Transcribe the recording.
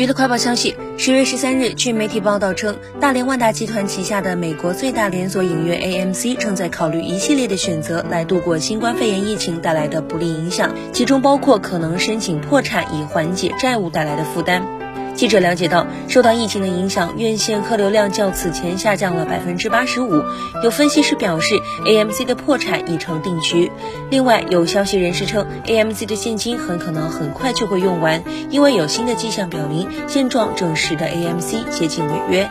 娱乐快报消息：十月十三日，据媒体报道称，大连万达集团旗下的美国最大连锁影院 AMC 正在考虑一系列的选择来度过新冠肺炎疫情带来的不利影响，其中包括可能申请破产以缓解债务带来的负担。记者了解到，受到疫情的影响，院线客流量较此前下降了百分之八十五。有分析师表示，AMC 的破产已成定局。另外，有消息人士称，AMC 的现金很可能很快就会用完，因为有新的迹象表明，现状正使得 AMC 接近违约。